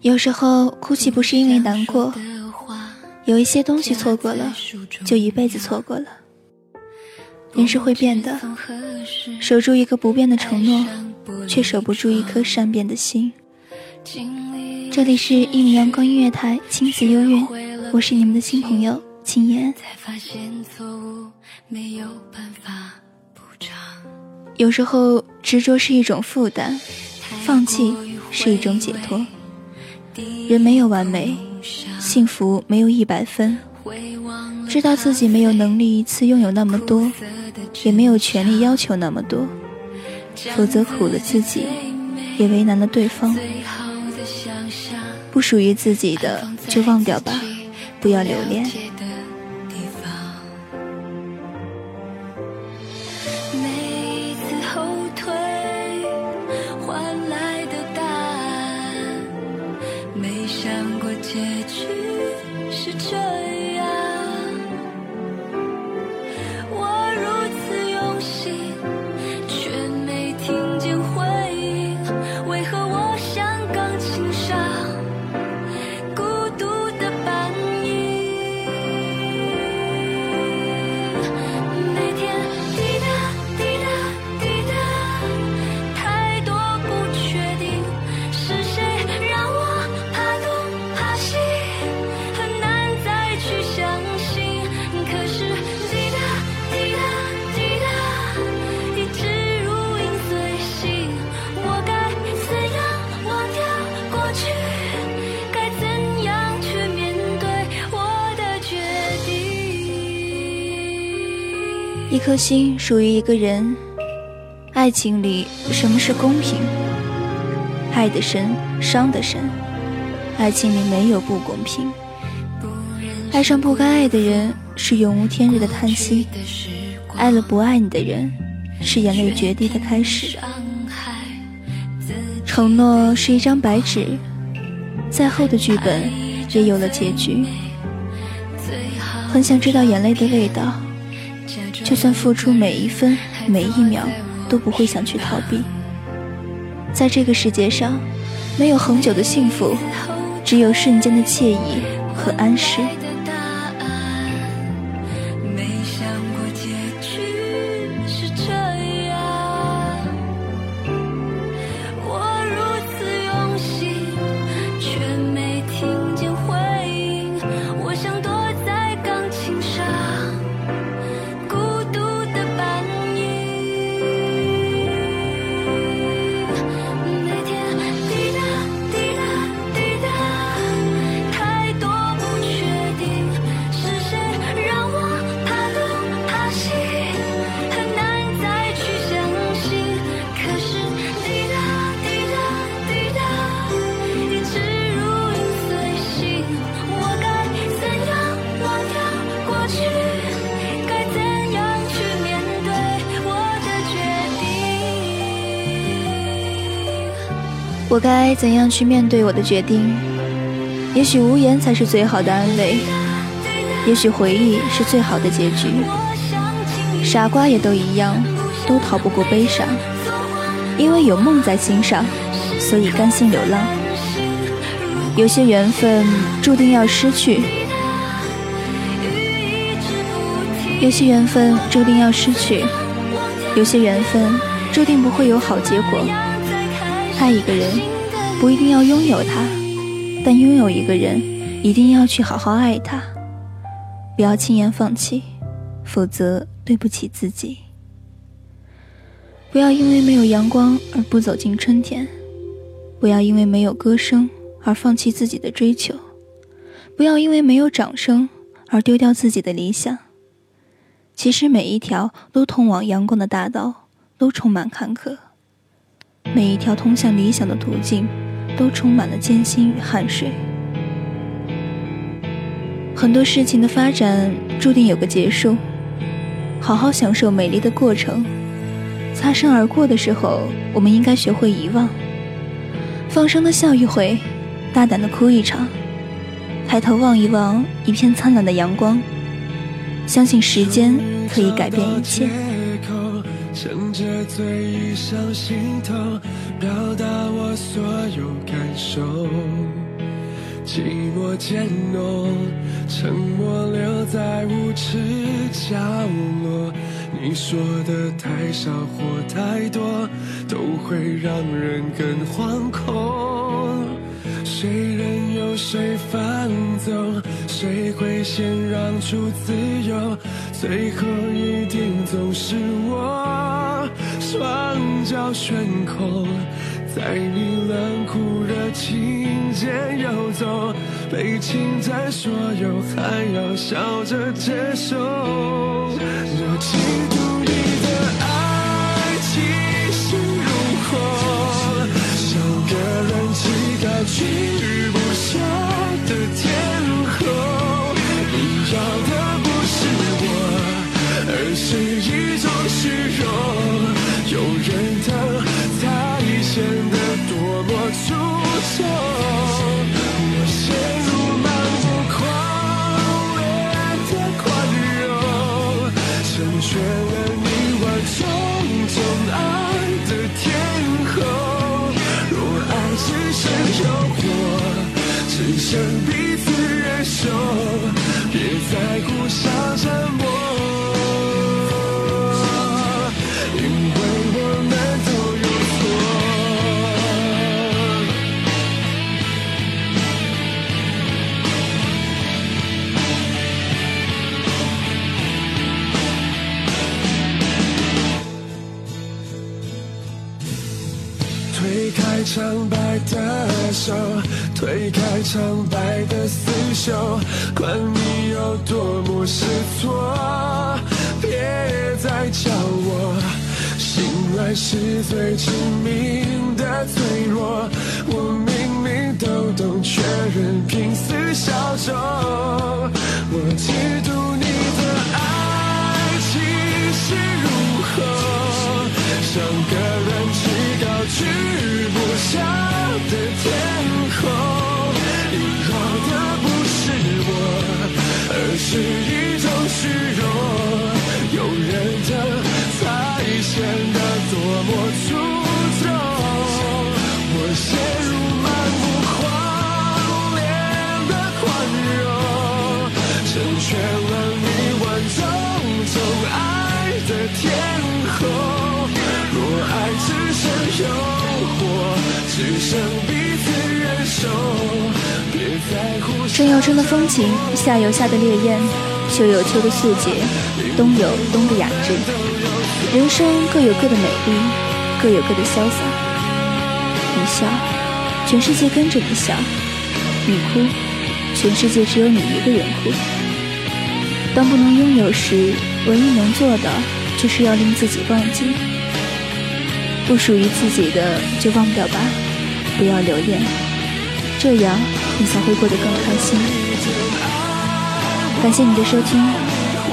有时候哭泣不是因为难过，有一些东西错过了，就一辈子错过了。人是会变的，守住一个不变的承诺，却守不住一颗善变的心。这里是一米阳光音乐台亲子幽韵，我是你们的新朋友秦言。有时候执着是一种负担，放弃是一种解脱。人没有完美，幸福没有一百分。知道自己没有能力一次拥有那么多，也没有权利要求那么多，否则苦了自己，也为难了对方。不属于自己的就忘掉吧，不要留恋。一颗心属于一个人，爱情里什么是公平？爱的深，伤的深，爱情里没有不公平。爱上不该爱的人是永无天日的叹息，爱了不爱你的人是眼泪决堤的开始。承诺是一张白纸，再厚的剧本也有了结局。很想知道眼泪的味道。就算付出每一分每一秒，都不会想去逃避。在这个世界上，没有恒久的幸福，只有瞬间的惬意和安适。我该怎样去面对我的决定？也许无言才是最好的安慰，也许回忆是最好的结局。傻瓜也都一样，都逃不过悲伤。因为有梦在心上，所以甘心流浪。有些缘分注定要失去，有些缘分注定要失去，有些缘分注定不会有好结果。爱一个人，不一定要拥有他，但拥有一个人，一定要去好好爱他。不要轻言放弃，否则对不起自己。不要因为没有阳光而不走进春天，不要因为没有歌声而放弃自己的追求，不要因为没有掌声而丢掉自己的理想。其实每一条都通往阳光的大道都充满坎坷，每一条通向理想的途径都充满了艰辛与汗水。很多事情的发展注定有个结束，好好享受美丽的过程。擦身而过的时候，我们应该学会遗忘，放声的笑一回，大胆的哭一场，抬头望一望一片灿烂的阳光。相信时间可以改变一切。趁着醉意上心头，表达我所有感受。寂寞渐浓，沉默留在无耻角落。你说的太少或太多，都会让人更惶恐。谁任由谁放纵，谁会先让出自由？最后一定总是我，双脚悬空，在你冷酷热情间游走，被侵占所有，还要笑着接受。我嫉妒的手，推开苍白的刺绣，管你有多么失措，别再叫我。醒来是最致命的脆弱，我明明都懂，却仍拼死效忠。春有春的风情，夏有夏的烈焰，秋有秋的素洁，冬有冬的雅致。人生各有各的美丽，各有各的潇洒。你笑，全世界跟着你笑；你哭，全世界只有你一个人哭。当不能拥有时，唯一能做的，就是要令自己忘记。不属于自己的，就忘掉吧。不要留恋，这样你才会过得更开心。感谢你的收听，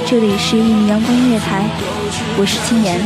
这里是一米阳光音乐台，我是青年。